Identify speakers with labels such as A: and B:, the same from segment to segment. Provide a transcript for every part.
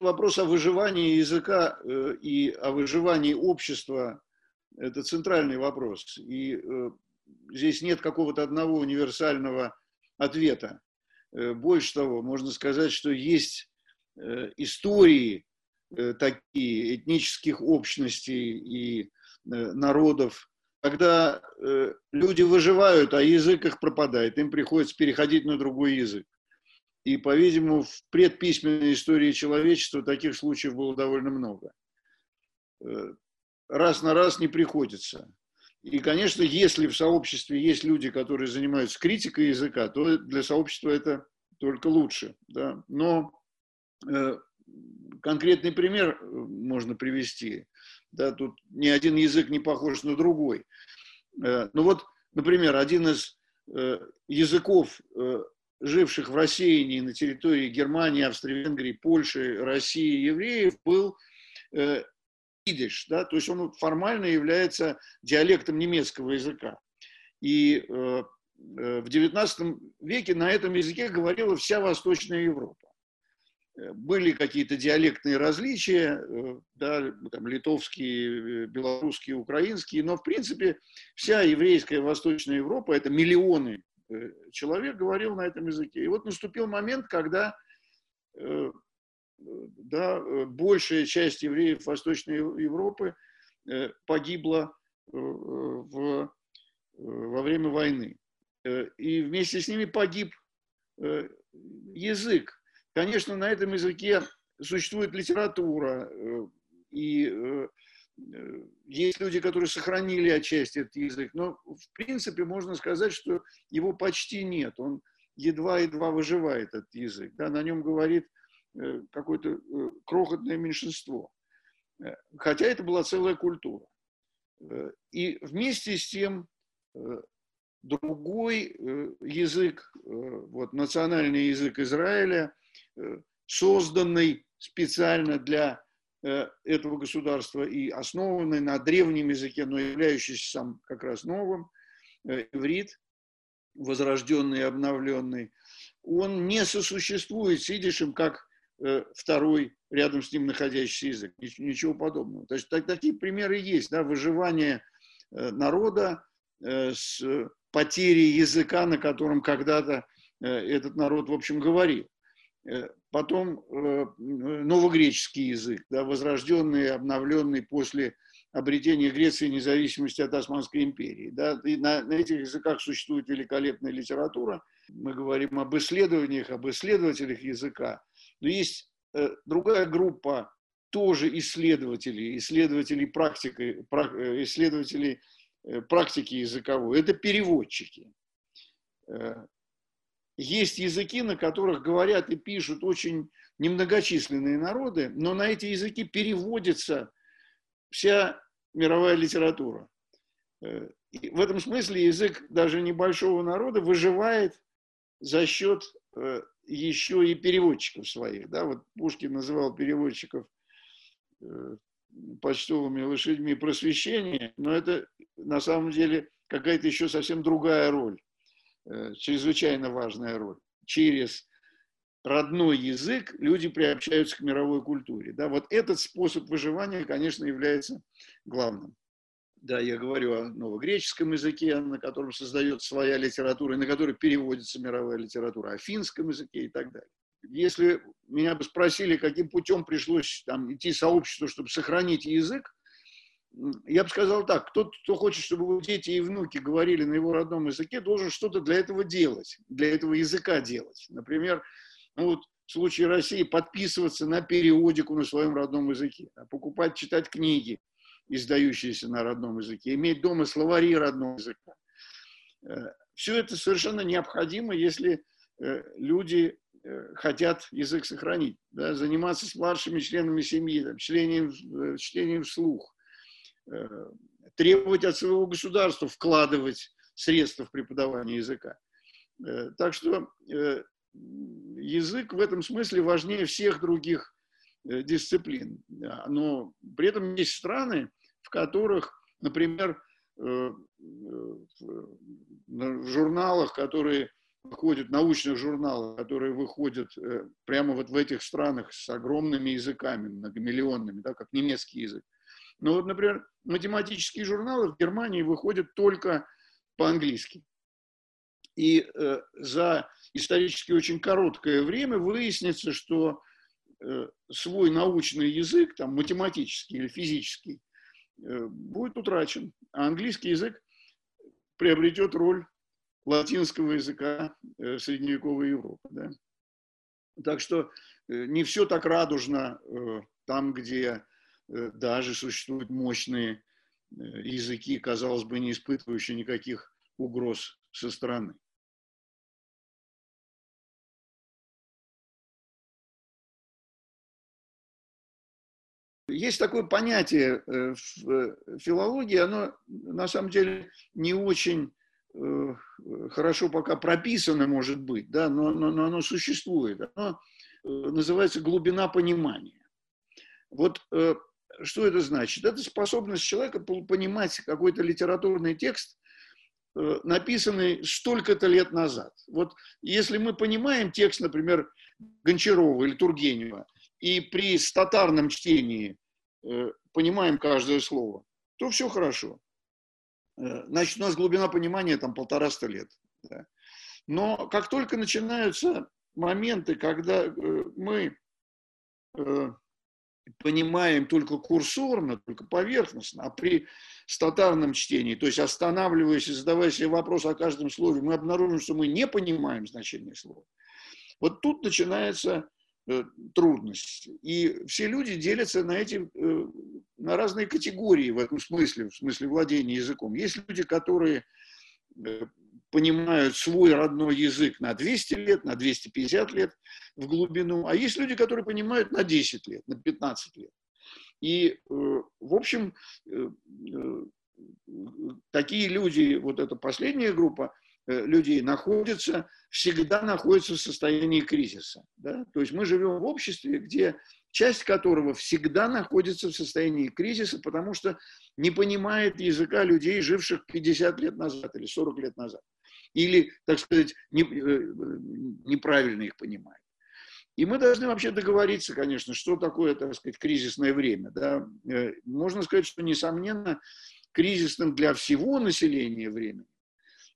A: вопрос о выживании языка э, и о выживании общества – это центральный вопрос. И э, здесь нет какого-то одного универсального ответа. Э, больше того, можно сказать, что есть истории такие этнических общностей и народов, когда люди выживают, а язык их пропадает, им приходится переходить на другой язык. И, по-видимому, в предписьменной истории человечества таких случаев было довольно много. Э, раз на раз не приходится. И, конечно, если в сообществе есть люди, которые занимаются критикой языка, то для сообщества это только лучше. Да? Но э, конкретный пример э, можно привести. Да, тут ни один язык не похож на другой. Э, ну вот, например, один из э, языков э, живших в рассеянии на территории Германии, Австро-Венгрии, Польши, России евреев был э, идиш, да, то есть он формально является диалектом немецкого языка. И э, э в XIX веке на этом языке говорила вся Восточная Европа. Э, были какие-то диалектные различия, э, да, там, литовские, белорусские, украинские, но в принципе вся еврейская Восточная Европа, это миллионы человек говорил на этом языке. И вот наступил момент, когда э, да, большая часть евреев Восточной Европы э, погибла в, во время войны. И вместе с ними погиб язык. Конечно, на этом языке существует литература, и Э, есть люди, которые сохранили отчасти этот язык, но в принципе можно сказать, что его почти нет. Он едва-едва выживает, этот язык. Да, на нем говорит э, какое-то э, крохотное меньшинство. Хотя это была целая культура. И вместе с тем другой язык, вот, национальный язык Израиля, созданный специально для Э, этого государства и основанный на древнем языке, но являющийся сам как раз новым, э, иврит, возрожденный и обновленный, он не сосуществует с идишем как э, второй рядом с ним находящийся язык. Ничего подобного. То есть так, такие примеры есть, да, выживание народа с потерей языка, на котором когда-то этот народ, в общем, говорил. Э, потом э, новогреческий язык, да, возрожденный, обновленный после обретения Греции независимости от Османской империи. Да, и на, на этих языках существует великолепная литература. Мы говорим об исследованиях, об исследователях языка. Но есть э, другая группа тоже исследователей, исследователей практики, исследователей практики языковой. Это переводчики есть языки, на которых говорят и пишут очень немногочисленные народы, но на эти языки переводится вся мировая литература. Э, и в этом смысле язык даже небольшого народа выживает за счет э, еще и переводчиков своих. Да? Вот Пушкин называл переводчиков э, почтовыми лошадьми просвещения, но это на самом деле какая-то еще совсем другая роль. Э, чрезвычайно важная роль. Через родной язык люди приобщаются к мировой культуре. Да, вот этот способ выживания, конечно, является главным. Да, я говорю о новогреческом языке, на котором создается своя литература, на который переводится мировая литература, о финском языке и так далее. Если меня бы спросили, каким путем пришлось там, идти сообществу, чтобы сохранить язык, я бы сказал так, тот, кто хочет, чтобы его дети и внуки говорили на его родном языке, должен что-то для этого делать, для этого языка делать. Например, ну вот в случае России подписываться на периодику на своем родном языке, а покупать, читать книги, издающиеся на родном языке, иметь дома словари родного языка. Э, Все это совершенно необходимо, если э, люди э, хотят язык сохранить, да, заниматься с младшими членами семьи, там, чтением, чтением вслух, требовать от своего государства вкладывать средства в преподавание языка. Э, так что э, язык в этом смысле важнее всех других дисциплин. Но при этом есть страны, в которых, например, в журналах, которые выходят научных журналов, которые выходят прямо вот в этих странах с огромными языками, многомиллионными, да, как немецкий язык. Но вот, например, математические журналы в Германии выходят только по-английски. И э, за исторически очень короткое время выяснится, что э, свой научный язык, там, математический или физический, э, будет утрачен. А английский язык приобретет роль латинского языка э, средневековой Европы. Да? Так что э, не все так радужно э, там, где даже существуют мощные э, языки, казалось бы, не испытывающие никаких угроз со стороны. Есть такое понятие э, в э, филологии, оно на самом деле не очень э, хорошо пока прописано, может быть, да, но, но, но оно существует. Оно называется глубина понимания. Вот что это значит? Это способность человека понимать какой-то литературный текст, написанный столько-то лет назад. Вот если мы понимаем текст, например, Гончарова или Тургенева – и при статарном чтении э, понимаем каждое слово, то все хорошо. Э, значит, у нас глубина понимания там полтораста лет. Да. Но как только начинаются моменты, когда э, мы понимаем только курсорно, только поверхностно, а при статарном чтении, то есть останавливаясь и задавая себе вопрос о каждом слове, мы обнаружим, что мы не понимаем значение слова. Вот тут начинается Э, трудность. И все люди делятся на эти, э, на разные категории в этом смысле, в смысле владения языком. Есть люди, которые э, понимают свой родной язык на 200 лет, на 250 лет в глубину, а есть люди, которые понимают на 10 лет, на 15 лет. И, в общем, такие люди, вот эта последняя группа людей находятся всегда находится в состоянии кризиса. Да? То есть мы живем в обществе, где часть которого всегда находится в состоянии кризиса, потому что не понимает языка людей, живших 50 лет назад или 40 лет назад. Или, так сказать, не, э, неправильно их понимает. И мы должны вообще договориться, конечно, что такое, так сказать, кризисное время. Да? Э, можно сказать, что, несомненно, кризисным для всего населения времени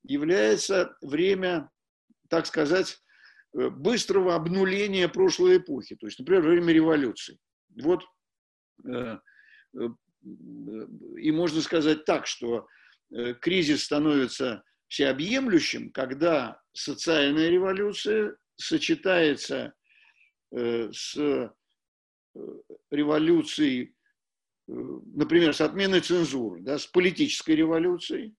A: является время так сказать, э, быстрого обнуления прошлой эпохи, то есть, например, время революции. Вот, и можно сказать так, что кризис становится всеобъемлющим, когда социальная революция сочетается с революцией, например, с отменой цензуры, да, с политической революцией,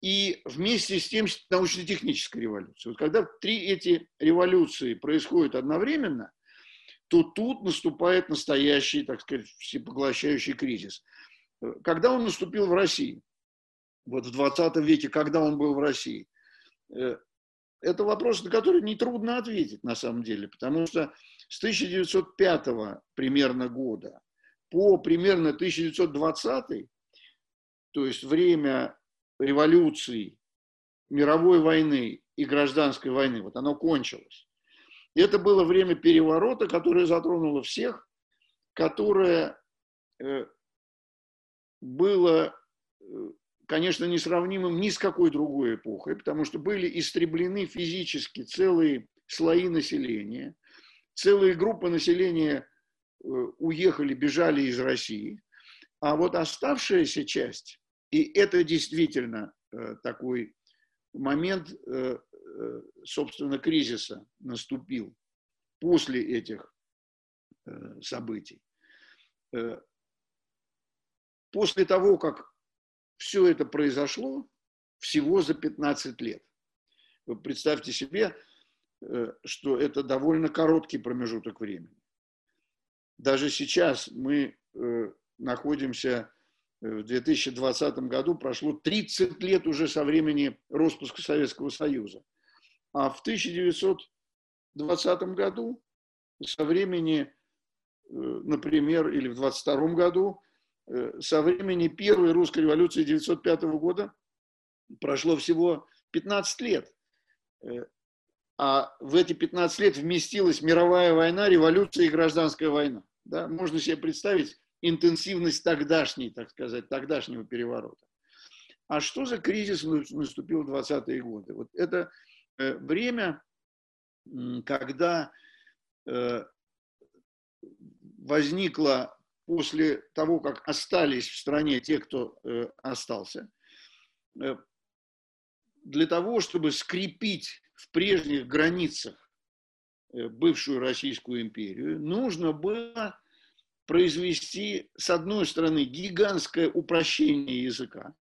A: и вместе с тем научно-техническая революция. Вот когда три эти революции происходят одновременно, то тут наступает настоящий, так сказать, всепоглощающий кризис. Когда он наступил в России? Вот в 20 веке, когда он был в России? Э, это вопрос, на который нетрудно ответить на самом деле, потому что с 1905 примерно года по примерно 1920, то есть время революции, мировой войны и гражданской войны, вот оно кончилось. Это было время переворота, которое затронуло всех, которое э, было, э, конечно, несравнимым ни с какой другой эпохой, потому что были истреблены физически целые слои населения, целые группы населения э, уехали, бежали из России, а вот оставшаяся часть и это действительно э, такой момент, э, собственно, кризиса наступил после этих событий. После того, как все это произошло, всего за 15 лет. Вы представьте себе, что это довольно короткий промежуток времени. Даже сейчас мы находимся в 2020 году прошло 30 лет уже со времени распуска Советского Союза. А в 1920 году со времени, э, например, или в 22 году, э, со времени первой русской революции 1905 года прошло всего 15 лет. Э, а в эти 15 лет вместилась мировая война, революция и гражданская война. Да? Можно себе представить интенсивность тогдашней, так сказать, тогдашнего переворота. А что за кризис наступил в 20-е годы? Вот это э, время, когда э, возникло после того, как остались в стране те, кто э, остался, для того, чтобы скрепить в прежних границах бывшую Российскую империю, нужно было произвести, с одной стороны, гигантское упрощение языка,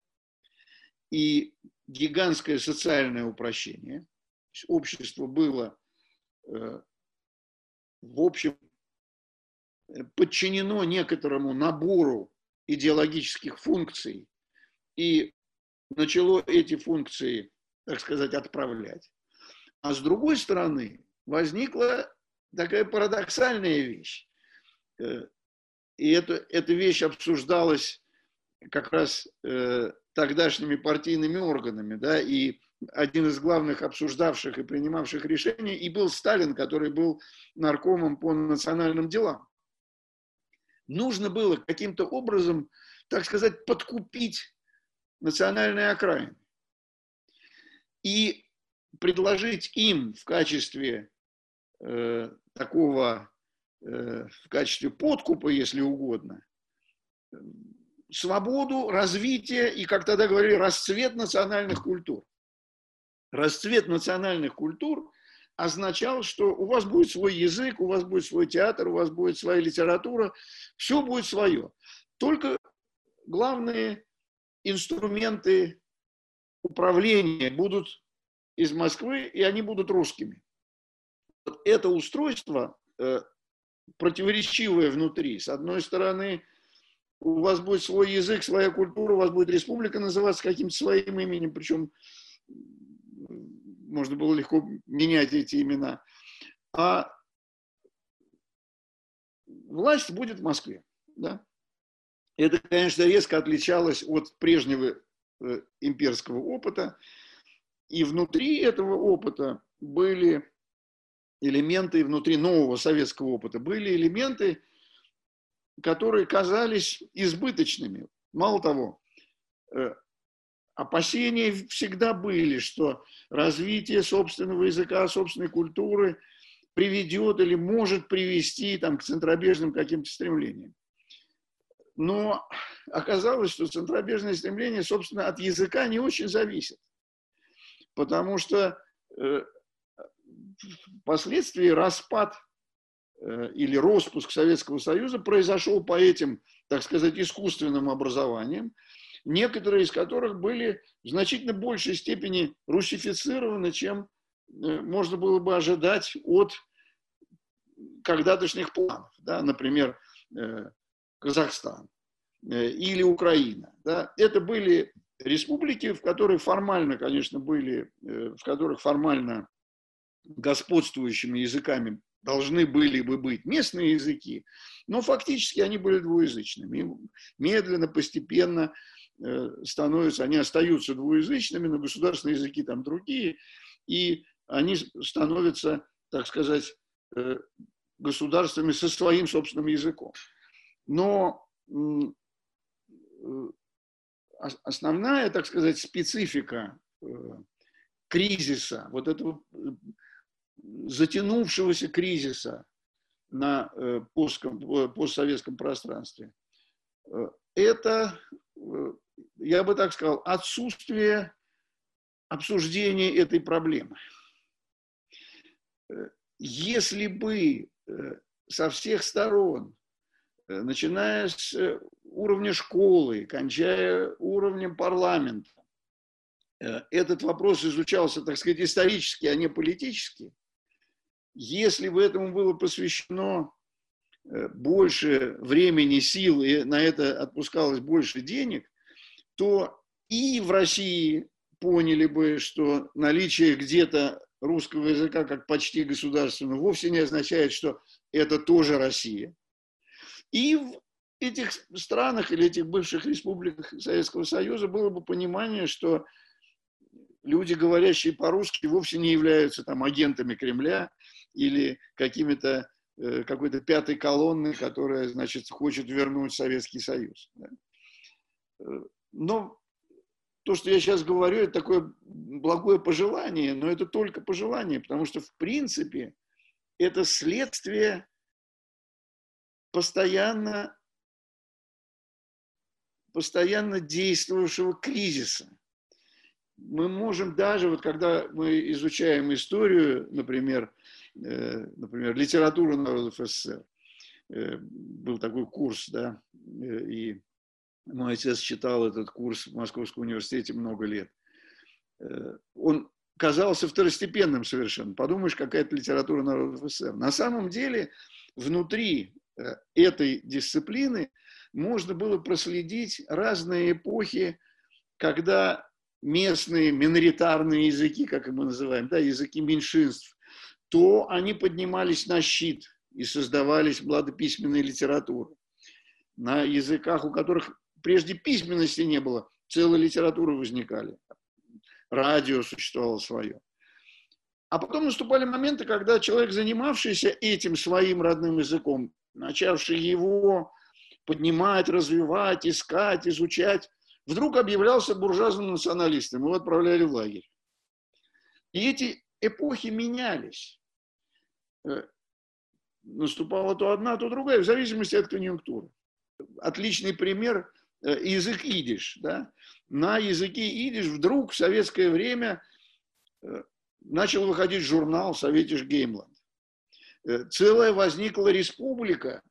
A: и гигантское социальное упрощение. Общество было, э, в общем, подчинено некоторому набору идеологических функций и начало эти функции, так сказать, отправлять. А с другой стороны, возникла такая парадоксальная вещь. Э, и эта, эта вещь обсуждалась как раз э, тогдашними партийными органами, да, и один из главных обсуждавших и принимавших решения и был Сталин, который был наркомом по национальным делам. Нужно было каким-то образом, так сказать, подкупить национальные окраины и предложить им в качестве э, такого, э, в качестве подкупа, если угодно, свободу, развитие и, как тогда говорили, расцвет национальных культур. Расцвет национальных культур означал, что у вас будет свой язык, у вас будет свой театр, у вас будет своя литература, все будет свое. Только главные инструменты управления будут из Москвы, и они будут русскими. Это устройство э, противоречивое внутри. С одной стороны, у вас будет свой язык, своя культура, у вас будет республика называться каким-то своим именем, причем можно было легко менять эти имена. А власть будет в Москве. Да? Это, конечно, резко отличалось от прежнего э, имперского опыта. И внутри этого опыта были элементы, внутри нового советского опыта были элементы, которые казались избыточными. Мало того, э, опасения всегда были, что развитие собственного языка, собственной культуры приведет или может привести там, к центробежным каким-то стремлениям. Но оказалось, что центробежное стремление, собственно, от языка не очень зависит. Потому что э, впоследствии распад Э, или распуск Советского Союза произошел по этим, так сказать, искусственным образованиям, некоторые из которых были в значительно большей степени русифицированы, чем э, можно было бы ожидать от когда-тошних планов, да, например, э, Казахстан или Украина. Да. Это были республики, в которых формально, конечно, были, в которых формально господствующими языками должны были бы быть местные языки, но фактически они были двуязычными. Медленно, постепенно э, становятся, они остаются двуязычными, но государственные языки там другие, и они становятся, так сказать, э, государствами со своим собственным языком. Но э, основная, так сказать, специфика кризиса, вот этого затянувшегося кризиса на э, э, постсоветском пространстве, э, это, я бы так сказал, отсутствие обсуждения этой проблемы. Если бы со всех сторон, начиная с уровня школы, кончая уровнем парламента, этот вопрос изучался, так сказать, исторически, а не политически, если бы этому было посвящено э, больше времени, сил, и на это отпускалось больше денег, то и в России поняли бы, что наличие где-то русского языка как почти государственного вовсе не означает, что это тоже Россия. И в этих странах или этих бывших республиках Советского Союза было бы понимание, что люди, говорящие по-русски, вовсе не являются там агентами Кремля или какими-то э, какой-то пятой колонны, которая, значит, хочет вернуть Советский Союз. Э, но то, что я сейчас говорю, это такое благое пожелание, но это только пожелание, потому что, в принципе, это следствие постоянно, постоянно действующего кризиса. Мы можем даже, вот когда мы изучаем историю, например, э, например, литературу народов СССР, э, был такой курс, да, э, и мой отец читал этот курс в Московском университете много лет. Он казался второстепенным совершенно. Подумаешь, какая-то литература народов СССР. На самом деле, внутри Э, этой дисциплины можно было проследить разные эпохи, когда местные миноритарные языки, как мы называем, да, языки меньшинств, то они поднимались на щит и создавались младописьменные литературы. На языках, у которых прежде письменности не было, целые литературы возникали. Радио существовало свое. А потом наступали моменты, когда человек, занимавшийся этим своим родным языком, начавший его поднимать, развивать, искать, изучать, вдруг объявлялся буржуазным националистом, его отправляли в лагерь. И эти эпохи менялись. Э, наступала то одна, то другая, в зависимости от конъюнктуры. Отличный пример э, – язык идиш. Да? На языке идиш вдруг в советское время э, начал выходить журнал «Советиш Геймланд». Целая возникла республика,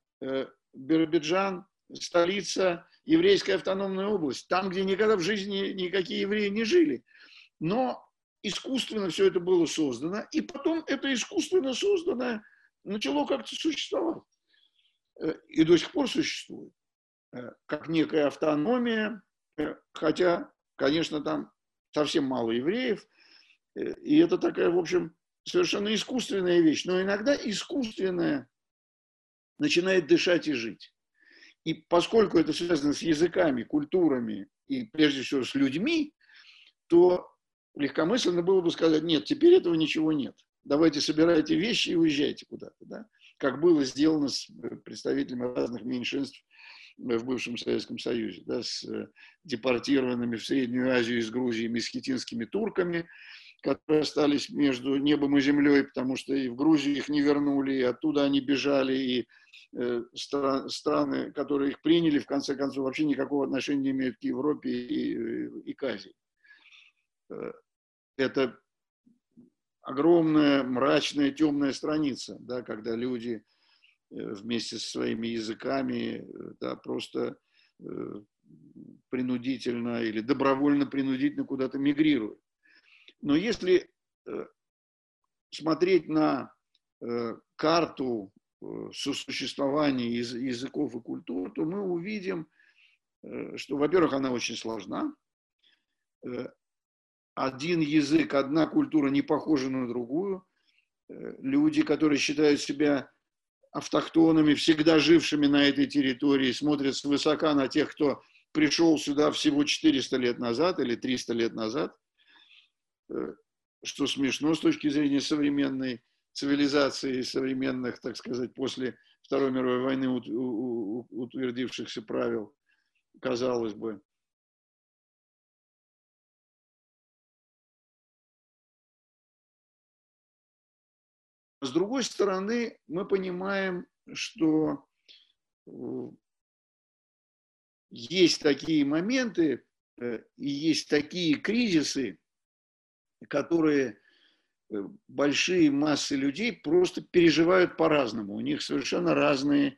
A: Биробиджан, столица еврейская автономная область, там, где никогда в жизни никакие евреи не жили. Но искусственно все это было создано, и потом это искусственно созданное начало как-то существовать. Э, и до сих пор существует. Как некая автономия, хотя, конечно, там совсем мало евреев, и это такая, в общем, совершенно искусственная вещь, но иногда искусственная начинает дышать и жить. И поскольку это связано с языками, культурами и прежде всего с людьми, то легкомысленно было бы сказать, нет, теперь этого ничего нет. Давайте собирайте вещи и уезжайте куда-то. Да? Как было сделано с представителями разных меньшинств в бывшем Советском Союзе, да, с депортированными в Среднюю Азию из Грузии месхетинскими турками, которые остались между небом и землей, потому что и в Грузию их не вернули, и оттуда они бежали, и э, стран, страны, которые их приняли, в конце концов, вообще никакого отношения не имеют к Европе и, и к Азии. Э, это огромная, мрачная, темная страница, да, когда люди э, вместе со своими языками э, да, просто принудительно или добровольно-принудительно куда-то мигрируют. Но если э, смотреть на э, карту э, сосуществования языков и культур, то мы увидим, что, во-первых, она очень сложна. Один язык, одна культура не похожа на другую. Люди, которые считают себя автохтонами, всегда жившими на этой территории, смотрят свысока на тех, кто пришел сюда всего 400 лет назад или 300 лет назад – Э, что смешно с точки зрения современной цивилизации, современных, так сказать, после Второй мировой войны утвердившихся правил, казалось бы. С другой стороны, мы понимаем, что э, есть такие моменты э, и есть такие кризисы, которые э, большие массы людей просто переживают по-разному. У них совершенно разные,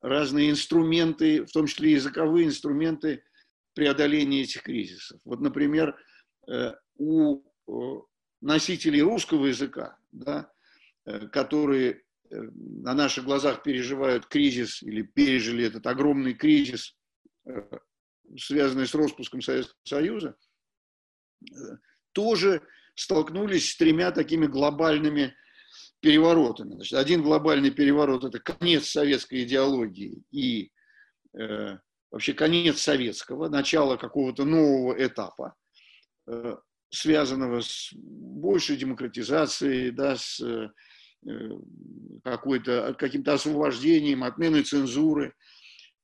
A: разные инструменты, в том числе языковые инструменты преодоления этих кризисов. Вот, например, у носителей русского языка, да, которые на наших глазах переживают кризис или пережили этот огромный кризис, связанный с распуском Советского Союза, тоже столкнулись с тремя такими глобальными переворотами. Значит, один глобальный переворот – это конец советской идеологии и э, вообще конец советского, начало какого-то нового этапа. Э, связанного с большей демократизацией, да, с какой-то, каким-то освобождением, отменой цензуры.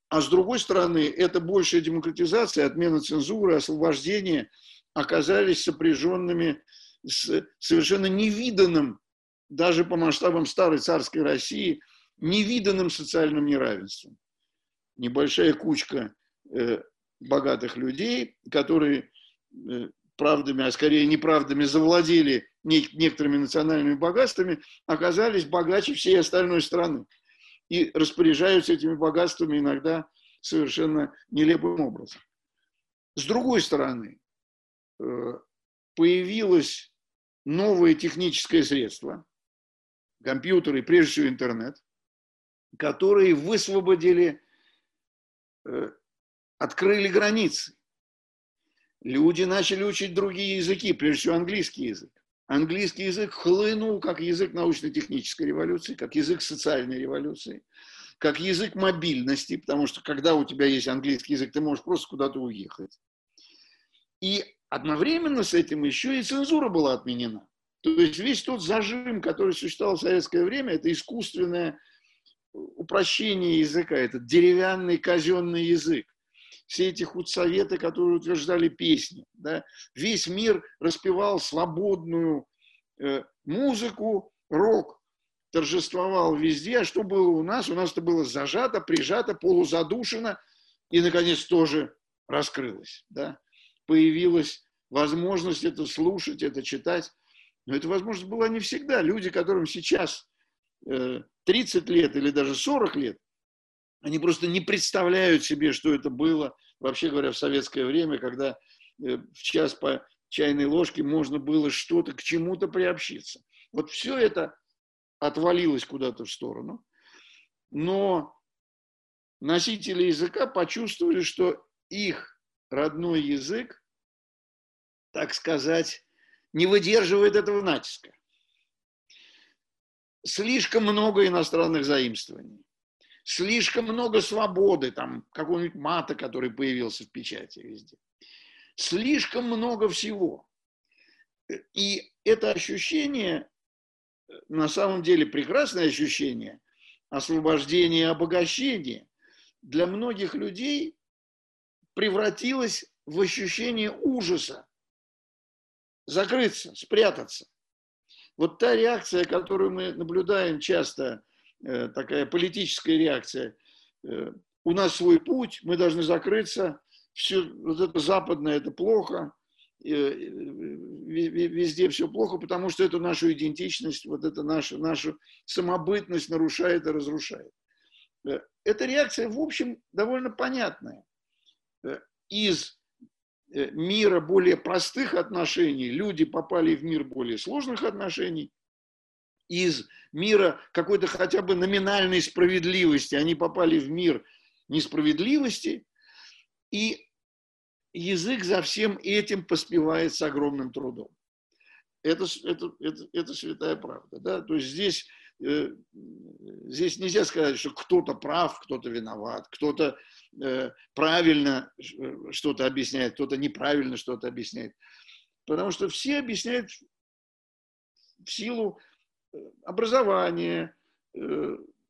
A: А с другой стороны, это большая демократизация, отмена цензуры, освобождение оказались сопряженными с совершенно невиданным, даже по масштабам старой царской России, невиданным социальным неравенством. Небольшая кучка э, богатых людей, которые э, правдами, а скорее неправдами завладели не, некоторыми национальными богатствами, оказались богаче всей остальной страны и распоряжаются этими богатствами иногда совершенно нелепым образом. С другой стороны, э, появилось новое техническое средство, компьютеры, прежде всего интернет, которые высвободили, э, открыли границы. Люди начали учить другие языки, прежде всего английский язык. Английский язык хлынул как язык научно-технической революции, как язык социальной революции, как язык мобильности, потому что когда у тебя есть английский язык, ты можешь просто куда-то уехать. И одновременно с этим еще и цензура была отменена. То есть весь тот зажим, который существовал в советское время, это искусственное упрощение языка, это деревянный казенный язык. Все эти худсоветы, которые утверждали песни. Да? Весь мир распевал свободную э, музыку, рок торжествовал везде. А что было у нас? У нас это было зажато, прижато, полузадушено и, наконец, тоже раскрылось. Да? Появилась возможность это слушать, это читать. Но эта возможность была не всегда. Люди, которым сейчас 30 лет или даже 40 лет, они просто не представляют себе, что это было, вообще говоря, в советское время, когда э, в час по чайной ложке можно было что-то к чему-то приобщиться. Вот все это отвалилось куда-то в сторону. Но носители языка почувствовали, что их родной язык, так сказать, не выдерживает этого натиска слишком много иностранных заимствований, слишком много свободы, там какого-нибудь мата, который появился в печати везде, слишком много всего. И это ощущение, на самом деле прекрасное ощущение освобождения и обогащения для многих людей превратилось в ощущение ужаса, закрыться, спрятаться. Вот та реакция, которую мы наблюдаем часто, такая политическая реакция, э, у нас свой путь, мы должны закрыться, все вот это западное, это плохо, э, везде все плохо, потому что это нашу идентичность, вот это нашу, нашу самобытность нарушает и разрушает. Эта реакция, в общем, довольно понятная. Из Э, мира более простых отношений люди попали в мир более сложных отношений. Из мира какой-то хотя бы номинальной справедливости они попали в мир несправедливости. И язык за всем этим поспевает с огромным трудом. Это, это, это, это святая правда. Да? То есть здесь, э, здесь нельзя сказать, что кто-то прав, кто-то виноват, кто-то Э, правильно э, что-то объясняет, кто-то неправильно что-то объясняет. Потому что все объясняют в силу э, образования,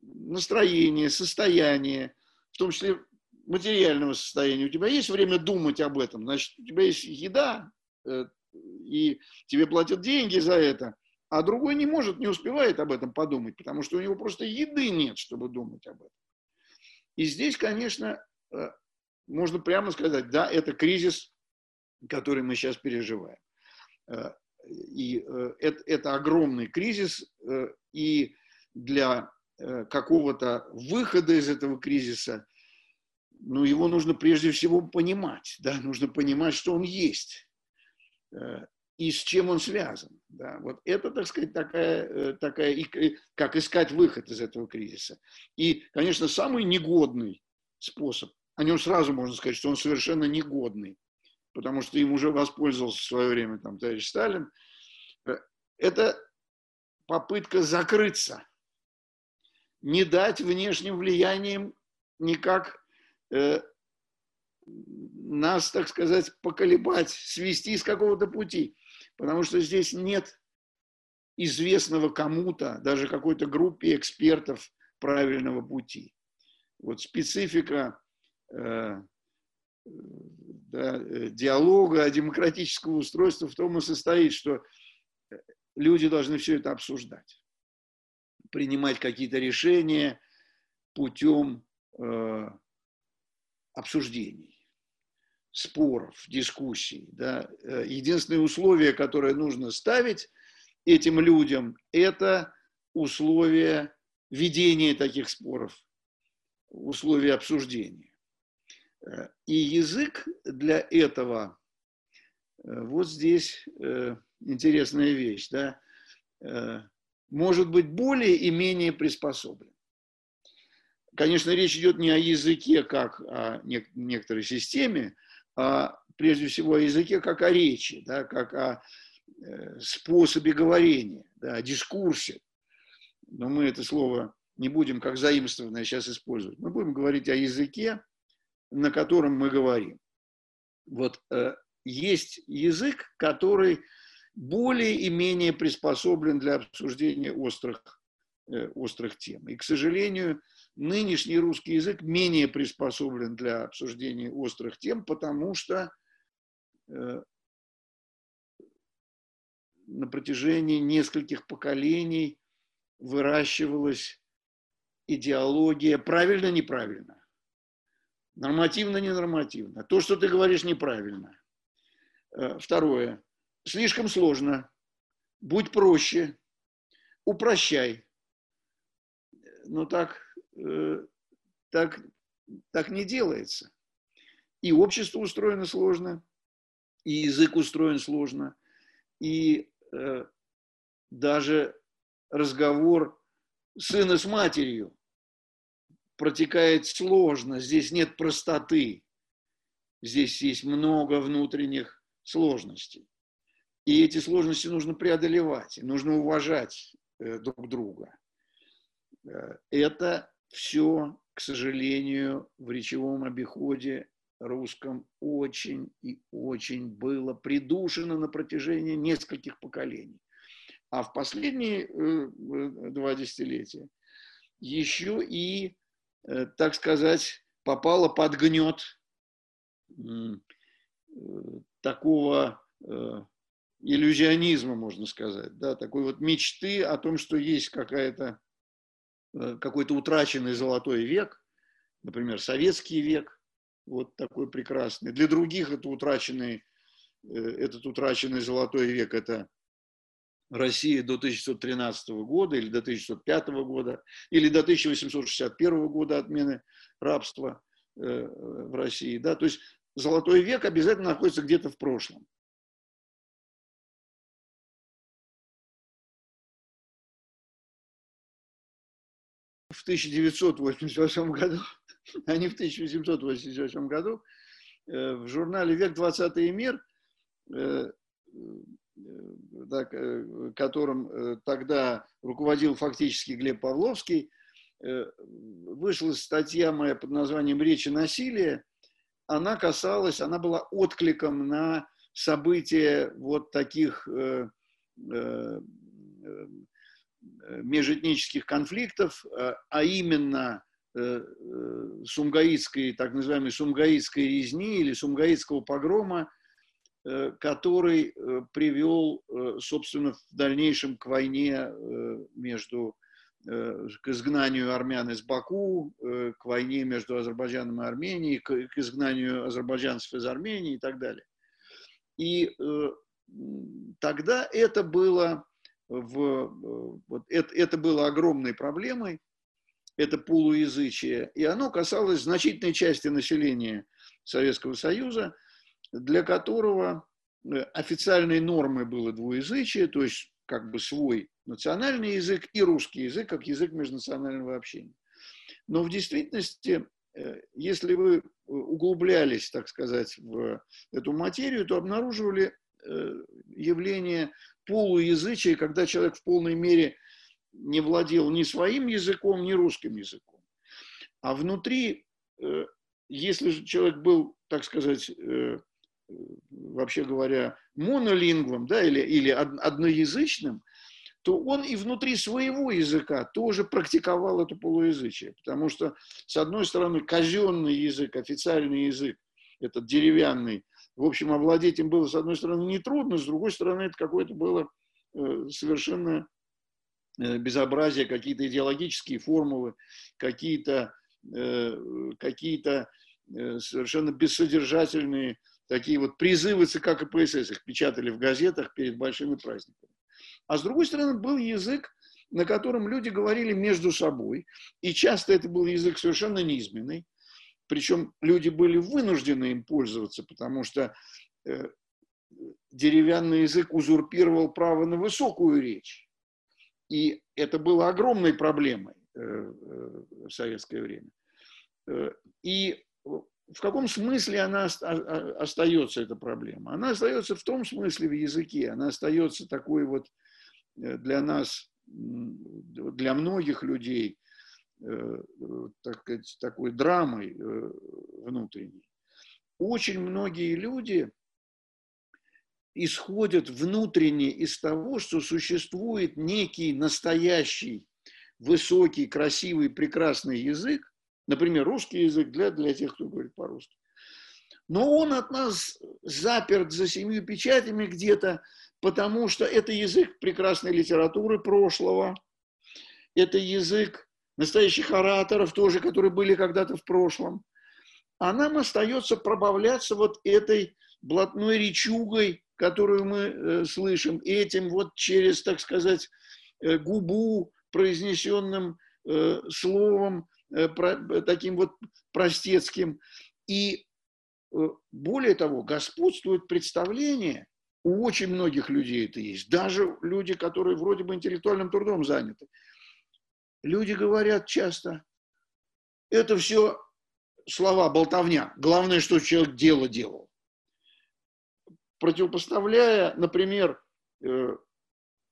A: настроения, состояния, в том числе материального состояния. У тебя есть время думать об этом, значит, у тебя есть еда, и тебе платят деньги за это, а другой не может, не успевает об этом подумать, потому что у него просто еды нет, чтобы думать об этом. И здесь, конечно, Э, можно прямо сказать, да, это кризис, который мы сейчас переживаем. Э, и э, это, это огромный кризис, и для какого-то выхода из этого кризиса, ну, его нужно прежде всего понимать, да, нужно понимать, что он есть и с чем он связан. Да. Вот это, так сказать, такая, такая, как искать выход из этого кризиса. И, конечно, самый негодный способ. О нем сразу можно сказать, что он совершенно негодный, потому что им уже воспользовался в свое время там, товарищ Сталин. Э, это попытка закрыться, не дать внешним влиянием никак э, нас, так сказать, поколебать, свести с какого-то пути. Потому что здесь нет известного кому-то, даже какой-то группе экспертов правильного пути. Вот специфика э, да, э, диалога, демократического устройства в том и состоит, что люди должны все это обсуждать, принимать какие-то решения путем э, обсуждений, споров, дискуссий. Да. Э, единственное условие, которое нужно ставить этим людям, это условия ведения таких споров, условия обсуждения. Э, и язык для этого, э, вот здесь интересная вещь, да, может быть более и менее приспособлен. Конечно, речь идет не о языке как о некоторой системе, а прежде всего о языке как о речи, да, как о э, способе говорения, да, о дискурсе. Но мы это слово не будем как заимствованное сейчас использовать. Мы будем говорить о языке, на котором мы говорим. Вот э, есть язык, который более и менее приспособлен для обсуждения острых, э, острых тем. И, к сожалению, нынешний русский язык менее приспособлен для обсуждения острых тем, потому что э, на протяжении нескольких поколений выращивалась идеология правильно-неправильно, нормативно-ненормативно. То, что ты говоришь, неправильно. Э, второе. Слишком сложно. Будь проще. Упрощай. Но так Э, так, так не делается. И общество устроено сложно, и язык устроен сложно, и э, даже разговор сына с матерью протекает сложно, здесь нет простоты, здесь есть много внутренних сложностей. И эти сложности нужно преодолевать, нужно уважать э, друг друга. Э, это все, к сожалению, в речевом обиходе русском очень и очень было придушено на протяжении нескольких поколений. А в последние э, два десятилетия еще и, так сказать, попало под гнет такого иллюзионизма, можно сказать, да, такой вот мечты о том, что есть какая-то Э, какой-то утраченный золотой век, например, советский век, вот такой прекрасный. Для других это утраченный, э, этот утраченный золотой век – это Россия до 1913 года или до 1905 года, или до 1861 года отмены рабства э, в России. Да? То есть золотой век обязательно находится где-то в прошлом. в 1988 году, а не в 1888 году, э, в журнале «Век 20 мир», э, так, э, которым тогда руководил фактически Глеб Павловский, вышла статья моя под названием «Речь и насилие». Она касалась, она была откликом на события вот таких Э, межэтнических конфликтов, э, а именно э, сумгаитской, так называемой сумгаитской резни или сумгаитского погрома, который привел, собственно, в дальнейшем к войне между, к изгнанию армян из Баку, к войне между Азербайджаном и Арменией, к, изгнанию азербайджанцев из Армении и так далее. И тогда это было в, э, вот это, это было огромной проблемой, это полуязычие, и оно касалось значительной части населения Советского Союза, для которого э, официальной нормой было двуязычие, то есть как бы свой национальный язык и русский язык как язык межнационального общения. Но в действительности, э, если вы углублялись, так сказать, в эту материю, то обнаруживали явление полуязычие, когда человек в полной мере не владел ни своим языком, ни русским языком. А внутри, э, если же человек был, так сказать, э, вообще говоря, монолингвом, да, или, или одноязычным, то он и внутри своего языка тоже практиковал это полуязычие. Потому что, с одной стороны, казенный язык, официальный язык, этот деревянный, в общем, овладеть им было, с одной стороны, нетрудно, с другой стороны, это какое-то было э, совершенно э, безобразие, какие-то идеологические формулы, какие-то э, какие совершенно бессодержательные такие вот призывы ЦК КПСС, их печатали в газетах перед большими праздниками. А с другой стороны, был язык, на котором люди говорили между собой, и часто это был язык совершенно низменный, причем люди были вынуждены им пользоваться, потому что э, деревянный язык узурпировал право на высокую речь. И это было огромной проблемой э, э, в советское время. И в каком смысле она остается, эта проблема? Она остается в том смысле в языке, она остается такой вот для нас, для многих людей, Э, так сказать, такой драмой э, внутренней. Очень многие люди исходят внутренне из того, что существует некий настоящий, высокий, красивый, прекрасный язык, например, русский язык для, для тех, кто говорит по-русски. Но он от нас заперт за семью печатями где-то, потому что это язык прекрасной литературы прошлого, это язык настоящих ораторов тоже, которые были когда-то в прошлом. А нам остается пробавляться вот этой блатной речугой, которую мы э, слышим, этим вот через, так сказать, э, губу, произнесенным э, словом, таким вот простецким. И э, более того, господствует представление, у очень многих людей это есть, даже люди, которые вроде бы интеллектуальным трудом заняты, Люди говорят часто, это все слова, болтовня. Главное, что человек дело делал. Противопоставляя, например, э,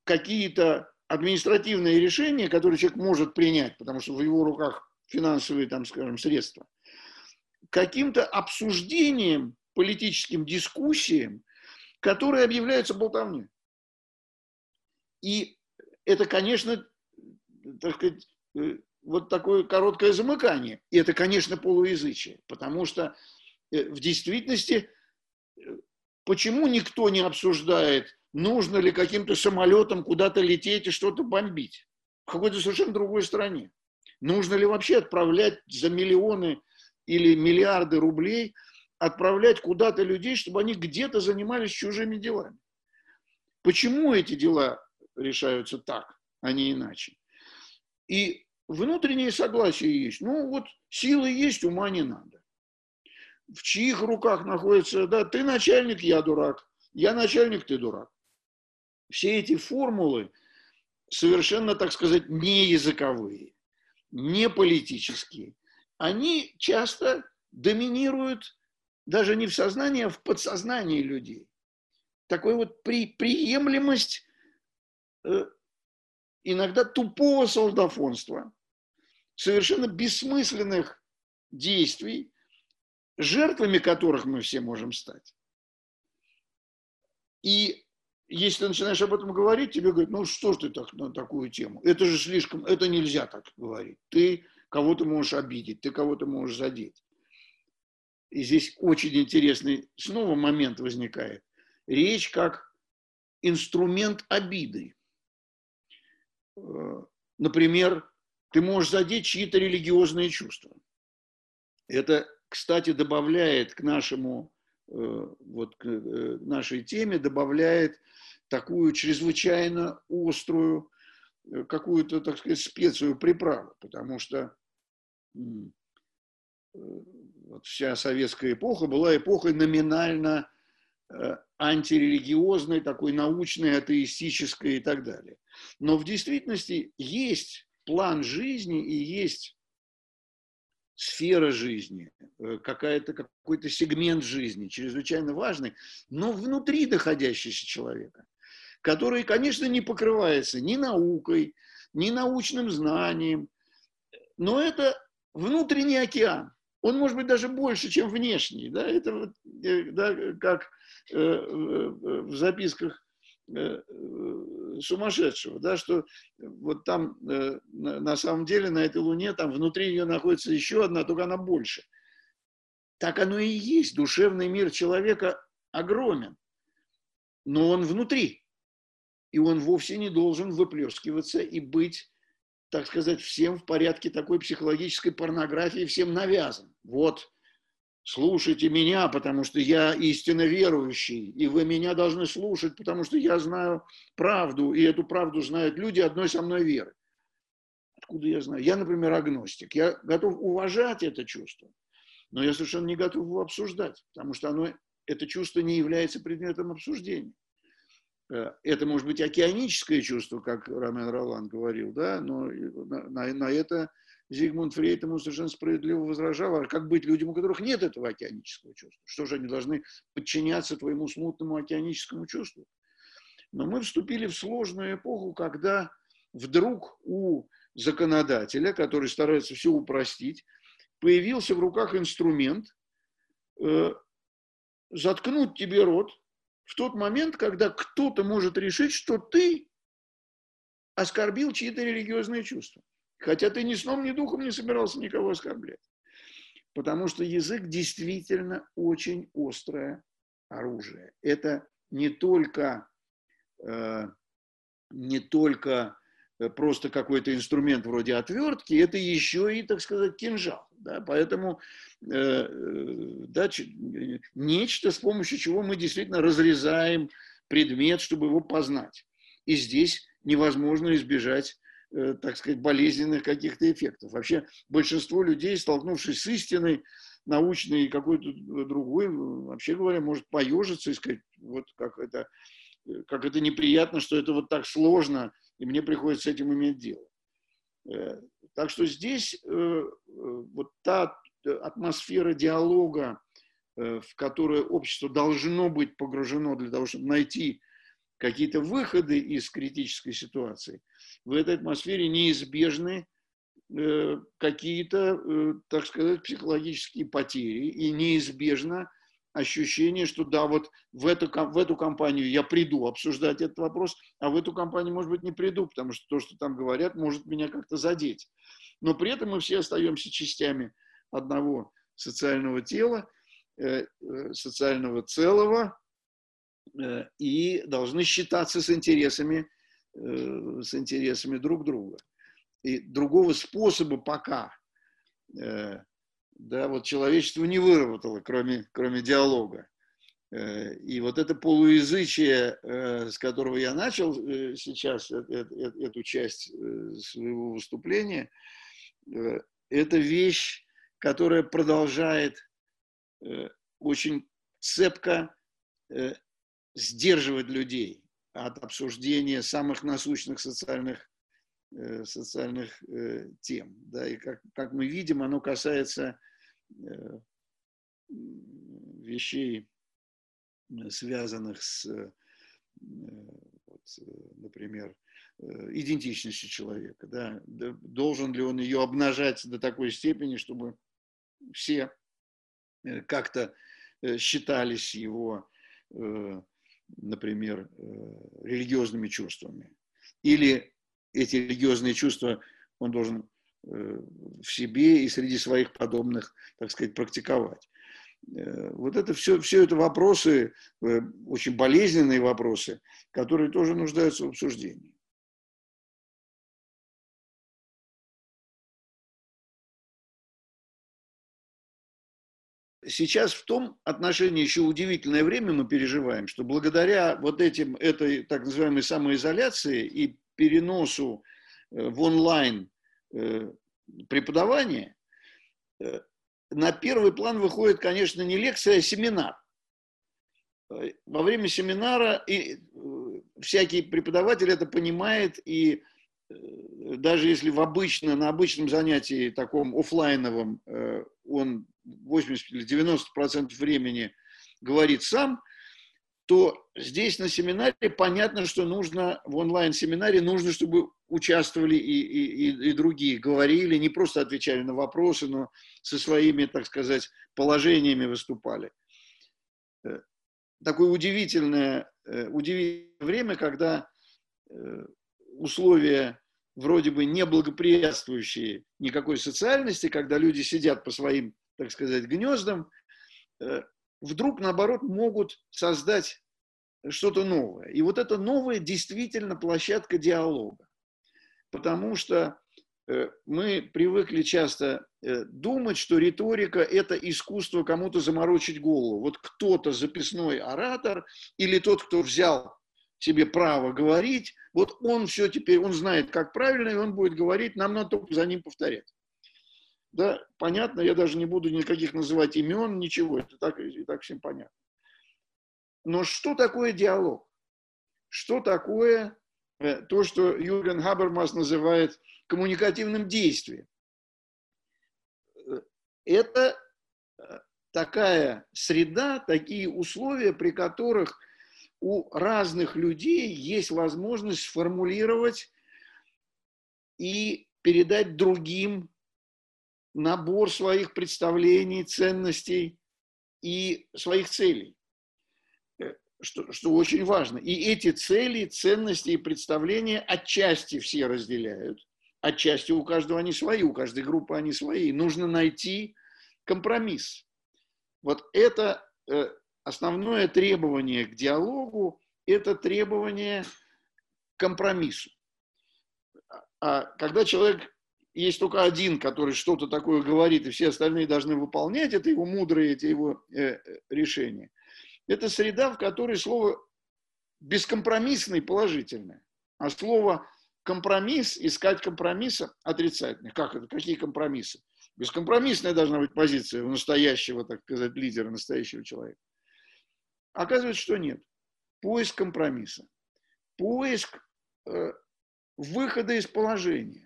A: какие-то административные решения, которые человек может принять, потому что в его руках финансовые, там, скажем, средства, каким-то обсуждением, политическим дискуссиям, которые объявляются болтовней. И это, конечно, так сказать, э, вот такое короткое замыкание. И это, конечно, полуязычие, потому что э, в действительности э, почему никто не обсуждает, нужно ли каким-то самолетом куда-то лететь и что-то бомбить в какой-то совершенно другой стране? Нужно ли вообще отправлять за миллионы или миллиарды рублей, отправлять куда-то людей, чтобы они где-то занимались чужими делами? Почему эти дела решаются так, а не иначе? И внутреннее согласие есть. Ну вот силы есть, ума не надо. В чьих руках находится, да, ты начальник, я дурак, я начальник, ты дурак. Все эти формулы совершенно, так сказать, не языковые, не политические. Они часто доминируют даже не в сознании, а в подсознании людей. Такой вот при, приемлемость э, иногда тупого солдафонства, совершенно бессмысленных действий, жертвами которых мы все можем стать. И если ты начинаешь об этом говорить, тебе говорят, ну что ж ты так на такую тему? Это же слишком, это нельзя так говорить. Ты кого-то можешь обидеть, ты кого-то можешь задеть. И здесь очень интересный снова момент возникает. Речь как инструмент обиды. Э, например, ты можешь задеть чьи-то религиозные чувства. Это, кстати, добавляет к нашему, вот к э, нашей теме, добавляет такую чрезвычайно острую какую-то, так сказать, специю приправу, потому что вот вся советская эпоха была эпохой номинально антирелигиозной, такой научной, атеистической и так далее. Но в действительности есть план жизни и есть сфера жизни, э, какая-то, какой-то сегмент жизни, чрезвычайно важный, но внутри находящийся человека, который, конечно, не покрывается ни наукой, ни научным знанием, но это внутренний океан. он может быть даже больше, чем внешний. Да? Это вот, э, да, как э, в записках сумасшедшего, да, что вот там на самом деле на этой Луне, там внутри нее находится еще одна, только она больше. Так оно и есть. Душевный мир человека огромен, но он внутри. И он вовсе не должен выплескиваться и быть так сказать, всем в порядке такой психологической порнографии, всем навязан. Вот, слушайте меня, потому что я истинно верующий, и вы меня должны слушать, потому что я знаю правду, и эту правду знают люди одной со мной веры. Откуда я знаю? Я, например, агностик. Я готов уважать это чувство, но я совершенно не готов его обсуждать, потому что оно, это чувство не является предметом обсуждения. Э, это может быть океаническое чувство, как Ромен Ролан говорил, да, но на, на, на это Зигмунд Фрейд ему совершенно справедливо возражал, а как быть людям, у которых нет этого океанического чувства? Что же они должны подчиняться твоему смутному океаническому чувству? Но мы вступили в сложную эпоху, когда вдруг у законодателя, который старается все упростить, появился в руках инструмент э, заткнуть тебе рот, в тот момент, когда кто-то может решить, что ты оскорбил чьи-то религиозные чувства. Хотя ты ни сном, ни духом не собирался никого оскорблять. Потому что язык действительно очень острое оружие. Это не только, э, не только Э, просто какой-то инструмент вроде отвертки, это еще и, так сказать, кинжал. Да? Поэтому э, э да, нечто, с помощью чего мы действительно разрезаем предмет, чтобы его познать. И здесь невозможно избежать, так сказать, болезненных каких-то эффектов. Вообще большинство людей, столкнувшись с истиной, научной и какой-то другой, вообще говоря, может поежиться и сказать, вот как это, как это неприятно, что это вот так сложно – и мне приходится с этим иметь дело. Э, так что здесь э, э, вот та атмосфера диалога, в которую общество должно быть погружено для того, чтобы найти какие-то выходы из критической ситуации, в этой атмосфере неизбежны какие-то, так сказать, психологические потери, и неизбежно ощущение, что да, вот в эту, в эту компанию я приду обсуждать этот вопрос, а в эту компанию, может быть, не приду, потому что то, что там говорят, может меня как-то задеть. Но при этом мы все остаемся частями одного социального тела, э, э, социального целого, э, и должны считаться с интересами, с интересами друг друга. И другого способа пока да, вот человечество не выработало, кроме, кроме диалога. Э, и вот это полуязычие, э, с которого я начал э, сейчас эту часть своего выступления, это вещь, которая продолжает очень цепко сдерживать людей от обсуждения самых насущных социальных Э, социальных э, тем. Да, и как, как мы видим, оно касается э, вещей, связанных с, вот, например, идентичностью человека. Да? Должен ли он ее обнажать до такой степени, чтобы все как-то считались его, например, религиозными чувствами. Или эти религиозные чувства он должен э, в себе и среди своих подобных, так сказать, практиковать. Э, вот это все, все это вопросы, э, очень болезненные вопросы, которые тоже нуждаются в обсуждении. Сейчас в том отношении еще удивительное время мы переживаем, что благодаря вот этим, этой так называемой самоизоляции и переносу э, в онлайн э, преподавание, э, на первый план выходит, конечно, не лекция, а семинар. Во время семинара и всякий преподаватель это понимает, и даже если в обычно, на обычном занятии, таком офлайновом, он 80 или 90 процентов времени говорит сам, то здесь на семинаре понятно, что нужно в онлайн-семинаре нужно, чтобы участвовали и, и, и другие, говорили, не просто отвечали на вопросы, но со своими, так сказать, положениями выступали. Э, такое удивительное, э, удивительное время, когда э, условия вроде бы не благоприятствующие никакой социальности, когда люди сидят по своим, так сказать, гнездам, вдруг, наоборот, могут создать что-то новое. И вот это новое действительно площадка диалога. Потому что э, мы привыкли часто э, думать, что риторика – это искусство кому-то заморочить голову. Вот кто-то записной оратор или тот, кто взял себе право говорить, вот он все теперь, он знает, как правильно, и он будет говорить, нам надо только за ним повторять. Да, понятно, я даже не буду никаких называть имен, ничего, это так, и так всем понятно. Но что такое диалог? Что такое э, то, что Юрген Хабермас называет коммуникативным действием? Э, это э, такая среда, такие условия, при которых у разных людей есть возможность сформулировать и передать другим набор своих представлений, ценностей и своих целей, э, что, что очень важно. И эти цели, ценности и представления отчасти все разделяют, отчасти у каждого они свои, у каждой группы они свои. Нужно найти компромисс. Вот это э, основное требование к диалогу, это требование к компромиссу. А когда человек есть только один, который что-то такое говорит, и все остальные должны выполнять, это его мудрые, эти его э, решения. Это среда, в которой слово бескомпромиссное положительное, а слово компромисс, искать компромисса отрицательное. Как это? Какие компромиссы? Бескомпромиссная должна быть позиция у настоящего, так сказать, лидера, настоящего человека. Оказывается, что нет. Поиск компромисса. Поиск э, выхода из положения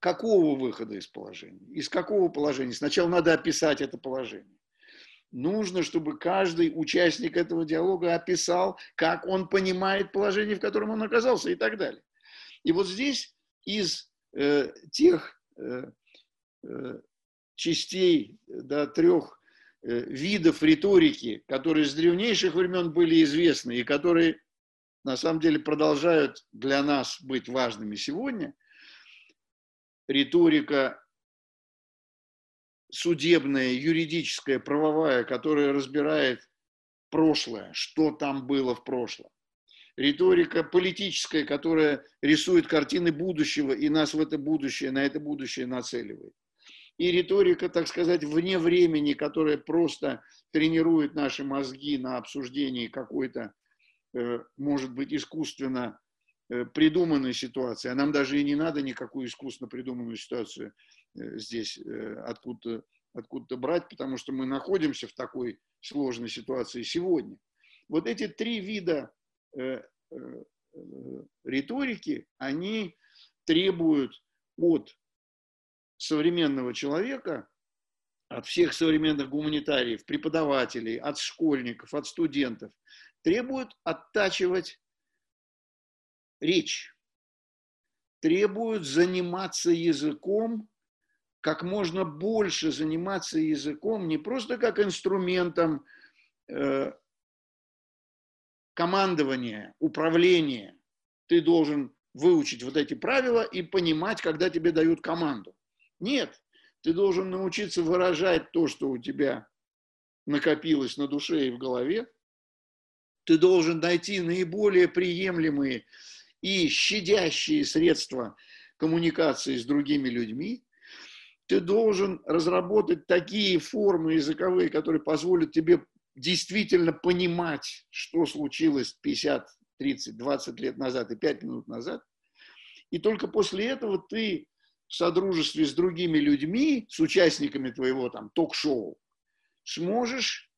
A: какого выхода из положения? Из какого положения? Сначала надо описать это положение. Нужно, чтобы каждый участник этого диалога описал, как он понимает положение, в котором он оказался и так далее. И вот здесь из э, тех э, э, частей до трех видов риторики, которые с древнейших времен были известны и которые на самом деле продолжают для нас быть важными сегодня – риторика судебная, юридическая, правовая, которая разбирает прошлое, что там было в прошлом. Риторика политическая, которая рисует картины будущего и нас в это будущее, на это будущее нацеливает. И риторика, так сказать, вне времени, которая просто тренирует наши мозги на обсуждении какой-то, э, может быть, искусственно Э, придуманной ситуации, а нам даже и не надо никакую искусственно придуманную ситуацию э, здесь откуда-то откуда брать, потому что мы находимся в такой сложной ситуации сегодня. Вот эти три вида риторики, они требуют от современного человека, от всех современных гуманитариев, преподавателей, от школьников, от студентов, требуют оттачивать речь, требуют заниматься языком, как можно больше заниматься языком, не просто как инструментом э, командования, управления. Ты должен выучить вот эти правила и понимать, когда тебе дают команду. Нет, ты должен научиться выражать то, что у тебя накопилось на душе и в голове. Ты должен найти наиболее приемлемые и щадящие средства коммуникации с другими людьми, ты должен разработать такие формы языковые, которые позволят тебе действительно понимать, что случилось 50, 30, 20 лет назад и 5 минут назад. И только после этого ты в содружестве с другими людьми, с участниками твоего там ток-шоу, сможешь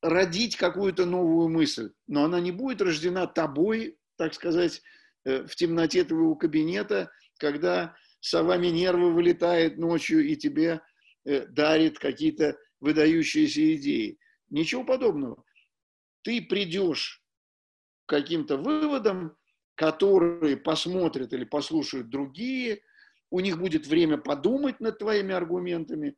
A: родить какую-то новую мысль. Но она не будет рождена тобой, так сказать, Э, в темноте твоего кабинета, когда сова Минерва вылетает ночью и тебе э, дарит какие-то выдающиеся идеи. Ничего подобного. ты придешь к каким-то выводам, которые посмотрят или послушают другие, у них будет время подумать над твоими аргументами,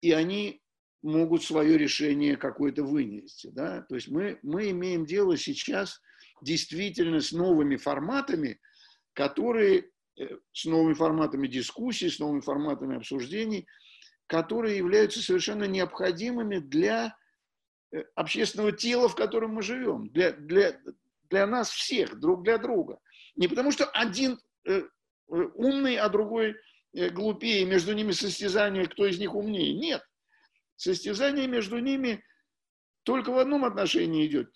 A: и они могут свое решение какое-то вынести. Да? То есть мы, мы имеем дело сейчас действительно с новыми форматами, которые, э, с новыми форматами дискуссий, с новыми форматами обсуждений, которые являются совершенно необходимыми для э, общественного тела, в котором мы живем, для, для, для нас всех, друг для друга. Не потому что один э, умный, а другой глупее, между ними состязание, кто из них умнее. Нет. Состязание между ними только в одном отношении идет.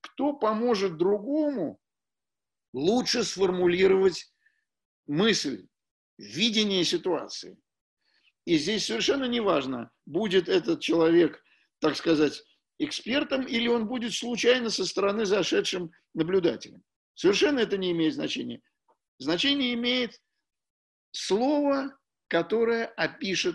A: Кто поможет другому лучше сформулировать мысль, видение ситуации. И здесь совершенно не важно, будет этот человек, так сказать, экспертом или он будет случайно со стороны зашедшим наблюдателем. Совершенно это не имеет значения. Значение имеет слово, которое опишет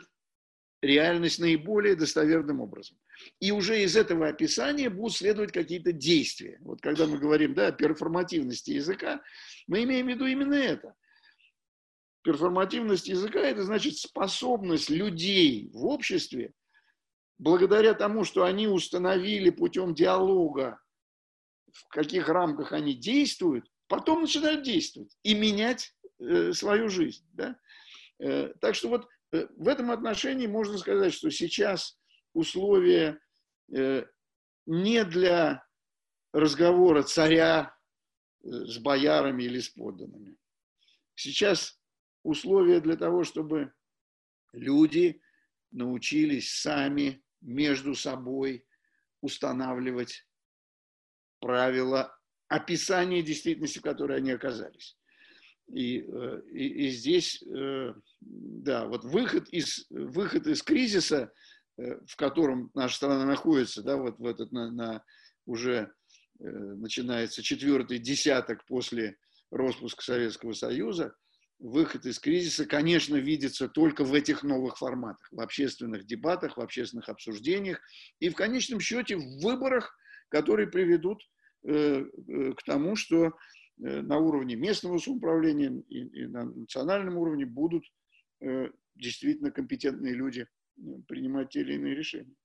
A: реальность наиболее достоверным образом. И уже из этого описания будут следовать какие-то действия. Вот когда мы говорим да, о перформативности языка, мы имеем в виду именно это. Перформативность языка – это значит способность людей в обществе, благодаря тому, что они установили путем диалога, в каких рамках они действуют, потом начинают действовать и менять э, свою жизнь. Да? Э, так что вот Э, в этом отношении можно сказать, что сейчас условия э, не для разговора царя э, с боярами или с подданными. Сейчас условия для того, чтобы люди научились сами между собой устанавливать правила описания действительности, в которой они оказались. И, э, и, и здесь, э, да, вот выход из, выход из кризиса, э, в котором наша страна находится, да, вот в этот на, на уже начинается четвертый десяток после распуска Советского Союза, выход из кризиса, конечно, видится только в этих новых форматах, в общественных дебатах, в общественных обсуждениях и в конечном счете в выборах, которые приведут к тому, что Э, на уровне местного самоуправления и, и на национальном уровне будут э, действительно компетентные люди э, принимать те или иные решения.